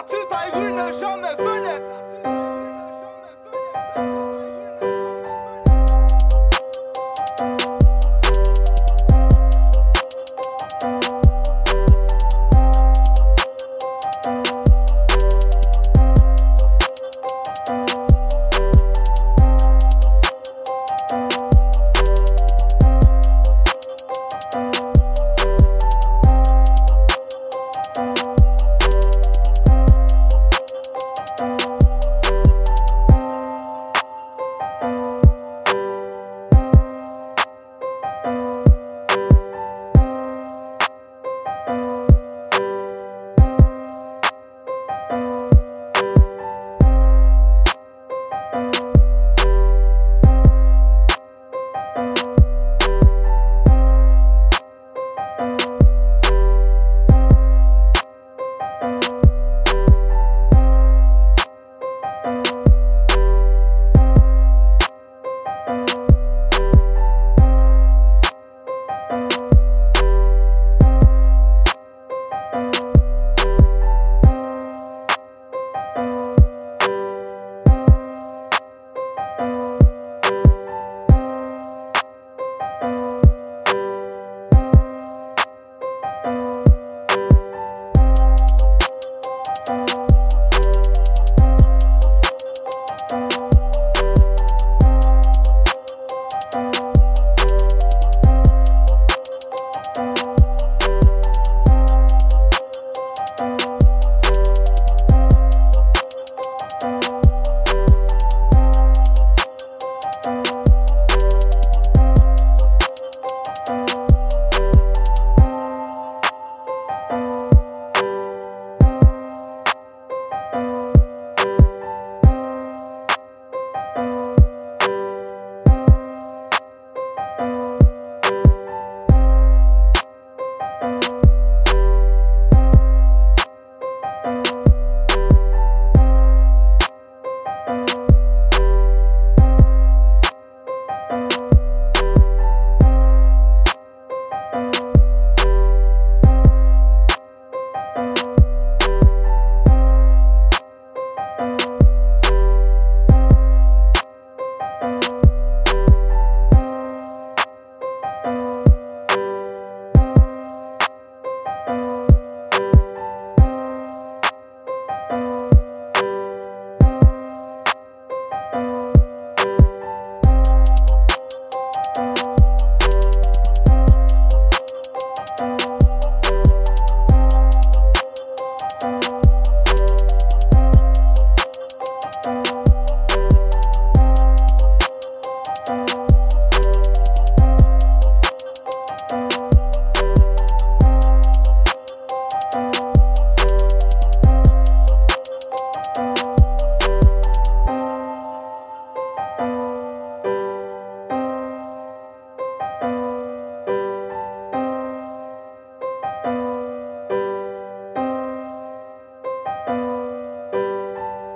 La petite aiguille n'est jamais.